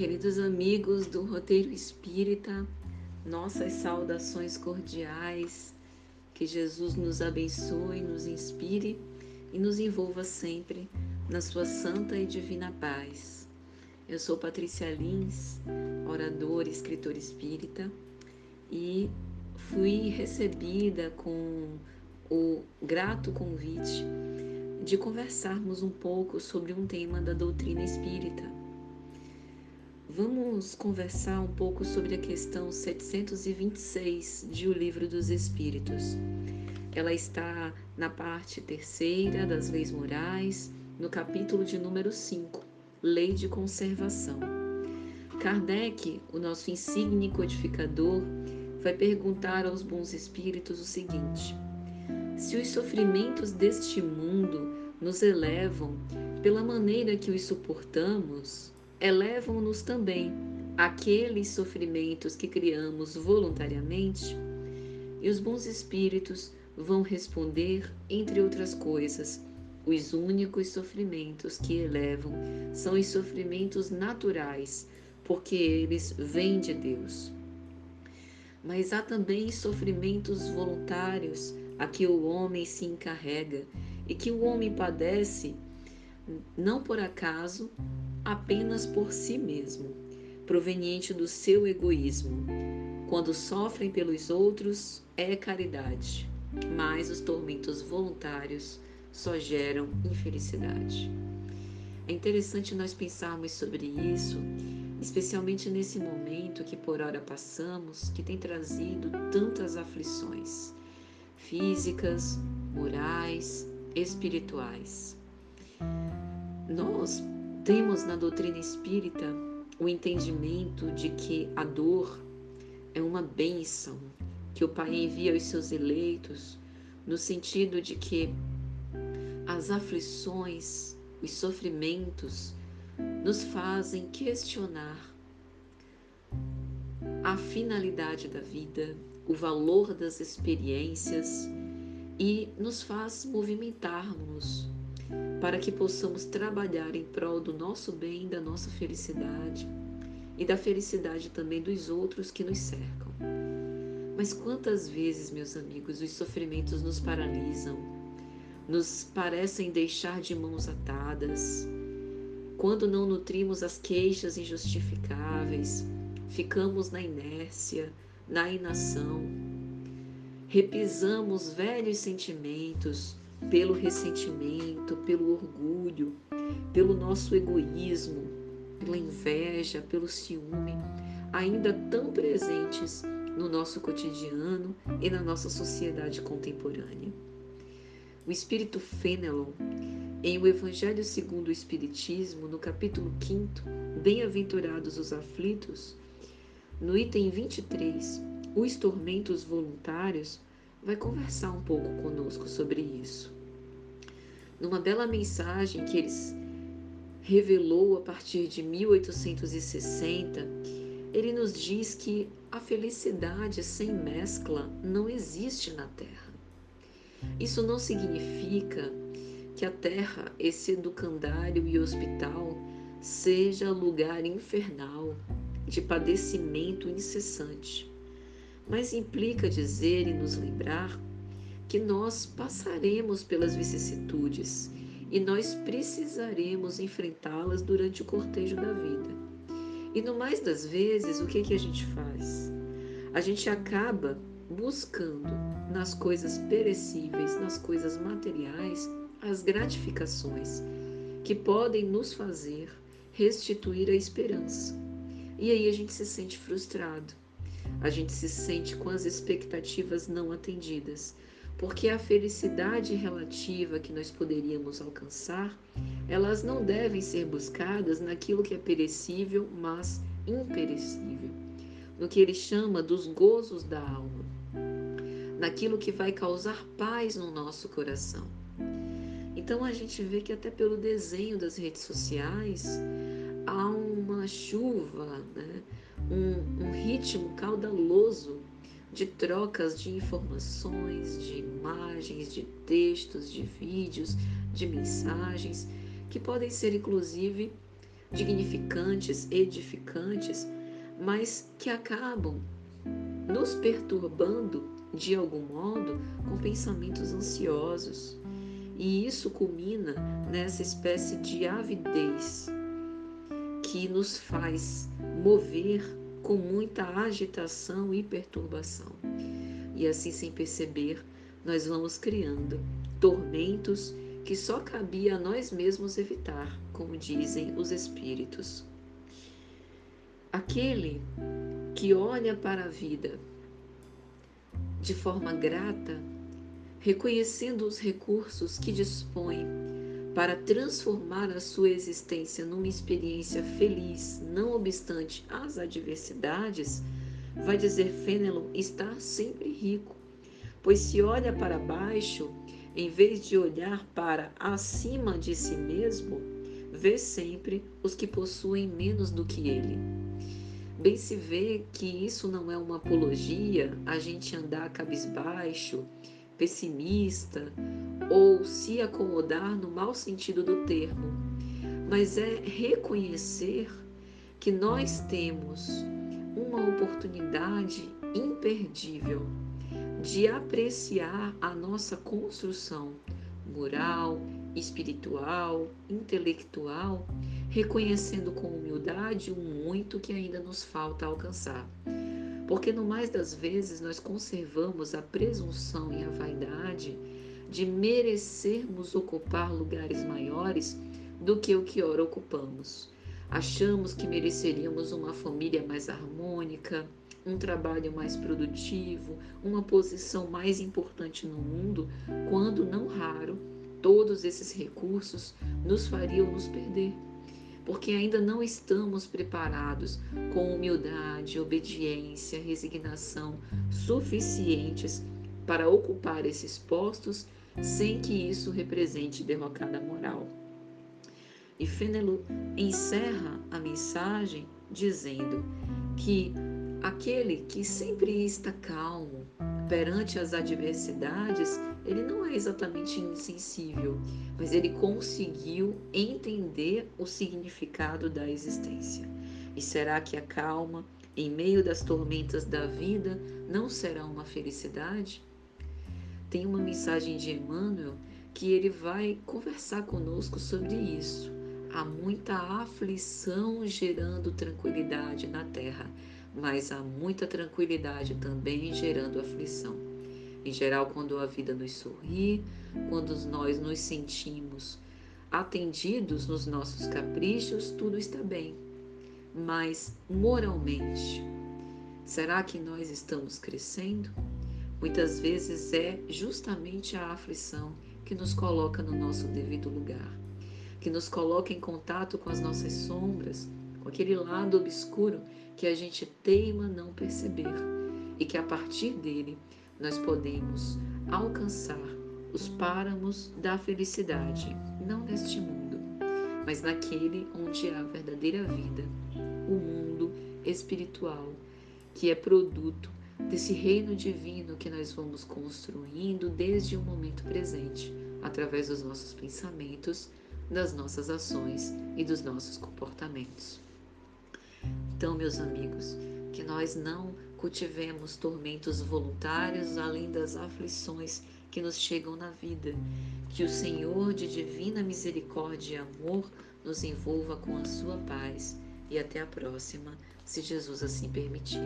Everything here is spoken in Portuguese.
queridos amigos do Roteiro Espírita, nossas saudações cordiais. Que Jesus nos abençoe, nos inspire e nos envolva sempre na sua santa e divina paz. Eu sou Patrícia Lins, oradora e escritora espírita, e fui recebida com o grato convite de conversarmos um pouco sobre um tema da doutrina espírita. Vamos conversar um pouco sobre a questão 726 de O Livro dos Espíritos. Ela está na parte terceira das leis morais, no capítulo de número 5, Lei de Conservação. Kardec, o nosso insigne codificador, vai perguntar aos bons espíritos o seguinte: se os sofrimentos deste mundo nos elevam pela maneira que os suportamos, elevam-nos também aqueles sofrimentos que criamos voluntariamente? E os bons espíritos vão responder, entre outras coisas, os únicos sofrimentos que elevam são os sofrimentos naturais, porque eles vêm de Deus. Mas há também sofrimentos voluntários a que o homem se encarrega e que o homem padece não por acaso, apenas por si mesmo, proveniente do seu egoísmo. Quando sofrem pelos outros, é caridade, mas os tormentos voluntários só geram infelicidade. É interessante nós pensarmos sobre isso, especialmente nesse momento que por hora passamos, que tem trazido tantas aflições físicas, morais, espirituais. Nós temos na doutrina espírita o entendimento de que a dor é uma bênção que o Pai envia aos seus eleitos, no sentido de que as aflições, os sofrimentos nos fazem questionar a finalidade da vida, o valor das experiências e nos faz movimentarmos para que possamos trabalhar em prol do nosso bem, da nossa felicidade e da felicidade também dos outros que nos cercam. Mas quantas vezes, meus amigos, os sofrimentos nos paralisam, nos parecem deixar de mãos atadas, quando não nutrimos as queixas injustificáveis, ficamos na inércia, na inação. Repisamos velhos sentimentos pelo ressentimento, pelo orgulho, pelo nosso egoísmo, pela inveja, pelo ciúme, ainda tão presentes no nosso cotidiano e na nossa sociedade contemporânea. O espírito Fenelon, em o Evangelho segundo o Espiritismo, no capítulo 5, Bem-aventurados os aflitos, no item 23, os tormentos voluntários, vai conversar um pouco conosco sobre isso. Numa bela mensagem que eles revelou a partir de 1860, ele nos diz que a felicidade sem mescla não existe na Terra. Isso não significa que a Terra, esse educandário e hospital, seja lugar infernal de padecimento incessante, mas implica dizer e nos lembrar que nós passaremos pelas vicissitudes e nós precisaremos enfrentá-las durante o cortejo da vida. E no mais das vezes, o que, que a gente faz? A gente acaba buscando nas coisas perecíveis, nas coisas materiais, as gratificações que podem nos fazer restituir a esperança e aí a gente se sente frustrado, a gente se sente com as expectativas não atendidas, porque a felicidade relativa que nós poderíamos alcançar, elas não devem ser buscadas naquilo que é perecível, mas imperecível, no que ele chama dos gozos da alma, naquilo que vai causar paz no nosso coração. Então a gente vê que até pelo desenho das redes sociais, há uma chuva, né? um, um ritmo caudaloso de trocas de informações, de imagens, de textos, de vídeos, de mensagens, que podem ser inclusive dignificantes, edificantes, mas que acabam nos perturbando de algum modo com pensamentos ansiosos. E isso culmina nessa espécie de avidez que nos faz mover com muita agitação e perturbação. E assim, sem perceber, nós vamos criando tormentos que só cabia a nós mesmos evitar, como dizem os espíritos. Aquele que olha para a vida de forma grata, reconhecendo os recursos que dispõe para transformar a sua existência numa experiência feliz, não obstante as adversidades, vai dizer Fenelon está sempre rico, pois se olha para baixo, em vez de olhar para acima de si mesmo, vê sempre os que possuem menos do que ele. Bem se vê que isso não é uma apologia a gente andar cabisbaixo, pessimista ou se acomodar no mau sentido do termo, mas é reconhecer que nós temos uma oportunidade imperdível de apreciar a nossa construção moral, espiritual, intelectual, reconhecendo com humildade o muito que ainda nos falta alcançar. Porque no mais das vezes nós conservamos a presunção e a vaidade de merecermos ocupar lugares maiores do que o que ora ocupamos. Achamos que mereceríamos uma família mais harmônica, um trabalho mais produtivo, uma posição mais importante no mundo, quando não raro, todos esses recursos nos fariam nos perder, porque ainda não estamos preparados com humildade, obediência, resignação suficientes para ocupar esses postos sem que isso represente derrocada moral. E Fenelon encerra a mensagem dizendo que Aquele que sempre está calmo perante as adversidades, ele não é exatamente insensível, mas ele conseguiu entender o significado da existência. E será que a calma, em meio das tormentas da vida, não será uma felicidade? Tem uma mensagem de Emmanuel que ele vai conversar conosco sobre isso. Há muita aflição gerando tranquilidade na terra mas há muita tranquilidade também gerando aflição. Em geral, quando a vida nos sorri, quando nós nos sentimos atendidos nos nossos caprichos, tudo está bem. Mas moralmente, será que nós estamos crescendo? Muitas vezes é justamente a aflição que nos coloca no nosso devido lugar, que nos coloca em contato com as nossas sombras, com aquele lado obscuro que a gente teima não perceber e que a partir dele nós podemos alcançar os páramos da felicidade, não neste mundo, mas naquele onde há a verdadeira vida, o mundo espiritual, que é produto desse reino divino que nós vamos construindo desde o momento presente, através dos nossos pensamentos, das nossas ações e dos nossos comportamentos. Então, meus amigos, que nós não cultivemos tormentos voluntários além das aflições que nos chegam na vida. Que o Senhor de divina misericórdia e amor nos envolva com a sua paz. E até a próxima, se Jesus assim permitir.